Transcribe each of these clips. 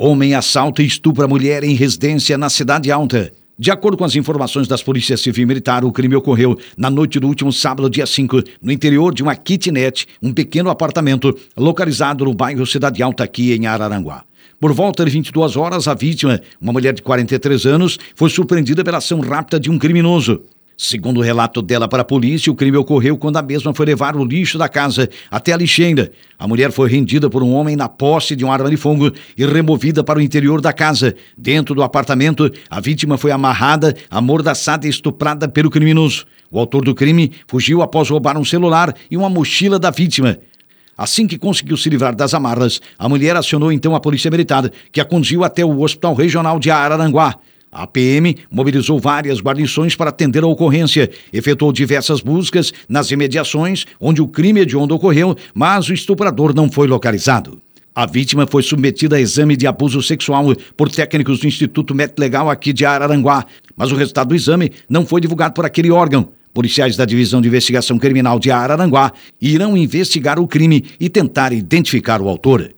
Homem assalta e estupra mulher em residência na Cidade Alta. De acordo com as informações das polícias civil e militar, o crime ocorreu na noite do último sábado, dia 5, no interior de uma kitnet, um pequeno apartamento localizado no bairro Cidade Alta, aqui em Araranguá. Por volta de 22 horas, a vítima, uma mulher de 43 anos, foi surpreendida pela ação rápida de um criminoso. Segundo o relato dela para a polícia, o crime ocorreu quando a mesma foi levar o lixo da casa até a lixeira. A mulher foi rendida por um homem na posse de uma arma de fogo e removida para o interior da casa. Dentro do apartamento, a vítima foi amarrada, amordaçada e estuprada pelo criminoso. O autor do crime fugiu após roubar um celular e uma mochila da vítima. Assim que conseguiu se livrar das amarras, a mulher acionou então a polícia militar, que a conduziu até o Hospital Regional de Araranguá. A PM mobilizou várias guarnições para atender a ocorrência, efetuou diversas buscas nas imediações onde o crime hediondo ocorreu, mas o estuprador não foi localizado. A vítima foi submetida a exame de abuso sexual por técnicos do Instituto Médico Legal aqui de Araranguá, mas o resultado do exame não foi divulgado por aquele órgão. Policiais da Divisão de Investigação Criminal de Araranguá irão investigar o crime e tentar identificar o autor.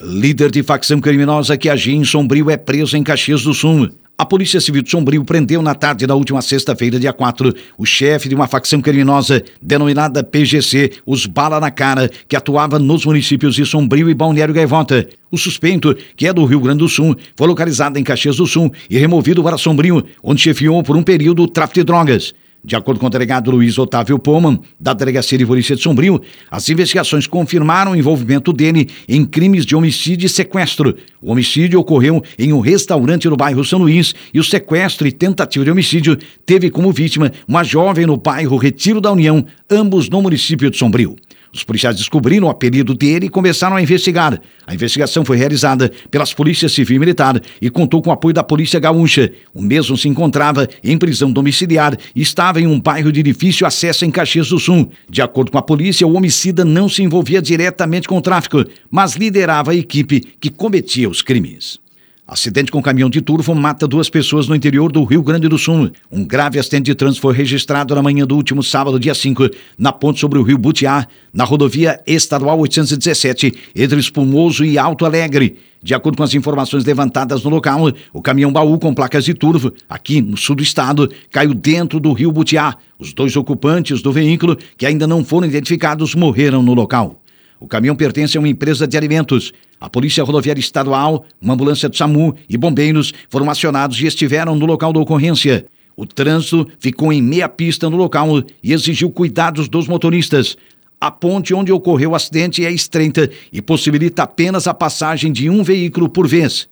Líder de facção criminosa que agia em Sombrio é preso em Caxias do Sul. A Polícia Civil de Sombrio prendeu na tarde da última sexta-feira, dia 4, o chefe de uma facção criminosa denominada PGC, os Bala na Cara, que atuava nos municípios de Sombrio e Balneário Gaivota. O suspeito, que é do Rio Grande do Sul, foi localizado em Caxias do Sul e removido para Sombrio, onde chefiou por um período o tráfico de drogas. De acordo com o delegado Luiz Otávio Poman, da Delegacia de Polícia de Sombrio, as investigações confirmaram o envolvimento dele em crimes de homicídio e sequestro. O homicídio ocorreu em um restaurante no bairro São Luís e o sequestro e tentativa de homicídio teve como vítima uma jovem no bairro Retiro da União, ambos no município de Sombrio. Os policiais descobriram o apelido dele e começaram a investigar. A investigação foi realizada pelas polícias civil e militar e contou com o apoio da polícia gaúcha. O mesmo se encontrava em prisão domiciliar e estava em um bairro de difícil acesso em Caxias do Sul. De acordo com a polícia, o homicida não se envolvia diretamente com o tráfico, mas liderava a equipe que cometia os crimes. Acidente com caminhão de turvo mata duas pessoas no interior do Rio Grande do Sul. Um grave acidente de trânsito foi registrado na manhã do último sábado, dia 5, na ponte sobre o rio Butiá, na rodovia estadual 817, entre Espumoso e Alto Alegre. De acordo com as informações levantadas no local, o caminhão baú com placas de turvo, aqui no sul do estado, caiu dentro do rio Butiá. Os dois ocupantes do veículo, que ainda não foram identificados, morreram no local. O caminhão pertence a uma empresa de alimentos. A Polícia Rodoviária Estadual, uma ambulância do SAMU e bombeiros foram acionados e estiveram no local da ocorrência. O trânsito ficou em meia pista no local e exigiu cuidados dos motoristas. A ponte onde ocorreu o acidente é estreita e possibilita apenas a passagem de um veículo por vez.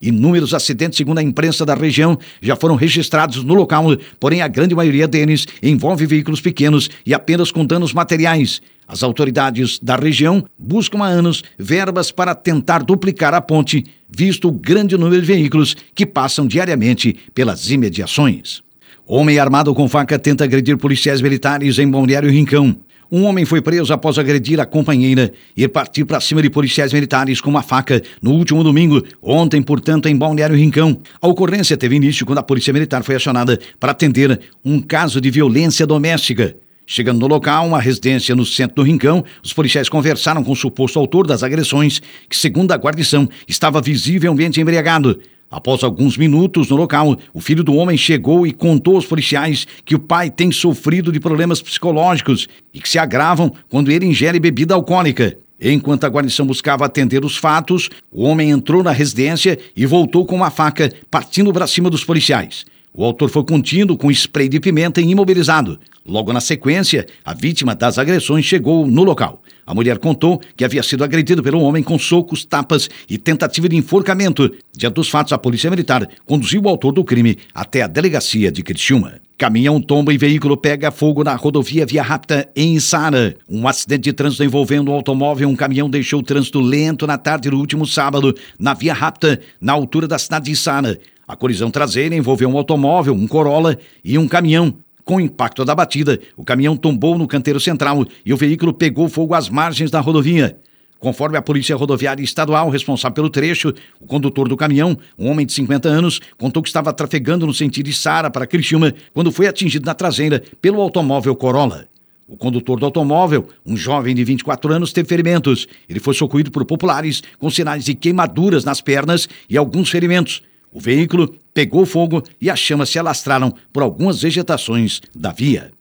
Inúmeros acidentes, segundo a imprensa da região, já foram registrados no local, porém a grande maioria deles envolve veículos pequenos e apenas com danos materiais. As autoridades da região buscam há anos verbas para tentar duplicar a ponte, visto o grande número de veículos que passam diariamente pelas imediações. Homem armado com faca tenta agredir policiais militares em Balneário Rincão. Um homem foi preso após agredir a companheira e partir para cima de policiais militares com uma faca no último domingo, ontem, portanto, em Balneário Rincão. A ocorrência teve início quando a Polícia Militar foi acionada para atender um caso de violência doméstica. Chegando no local, uma residência no centro do Rincão, os policiais conversaram com o suposto autor das agressões, que, segundo a guarnição, estava visivelmente embriagado. Após alguns minutos no local, o filho do homem chegou e contou aos policiais que o pai tem sofrido de problemas psicológicos e que se agravam quando ele ingere bebida alcoólica. Enquanto a guarnição buscava atender os fatos, o homem entrou na residência e voltou com uma faca, partindo para cima dos policiais. O autor foi contido com spray de pimenta e imobilizado. Logo na sequência, a vítima das agressões chegou no local. A mulher contou que havia sido agredida pelo homem com socos, tapas e tentativa de enforcamento. Diante dos fatos, a polícia militar conduziu o autor do crime até a delegacia de Criciúma. Caminhão tomba e veículo pega fogo na rodovia Via Rápida em Sara. Um acidente de trânsito envolvendo um automóvel e um caminhão deixou o trânsito lento na tarde do último sábado na Via Rápida, na altura da cidade de Sara. A colisão traseira envolveu um automóvel, um Corolla e um caminhão. Com o impacto da batida, o caminhão tombou no canteiro central e o veículo pegou fogo às margens da rodovia. Conforme a Polícia Rodoviária Estadual responsável pelo trecho, o condutor do caminhão, um homem de 50 anos, contou que estava trafegando no sentido de Sara para Criciúma quando foi atingido na traseira pelo automóvel Corolla. O condutor do automóvel, um jovem de 24 anos, teve ferimentos. Ele foi socorrido por populares com sinais de queimaduras nas pernas e alguns ferimentos. O veículo pegou fogo e as chamas se alastraram por algumas vegetações da via.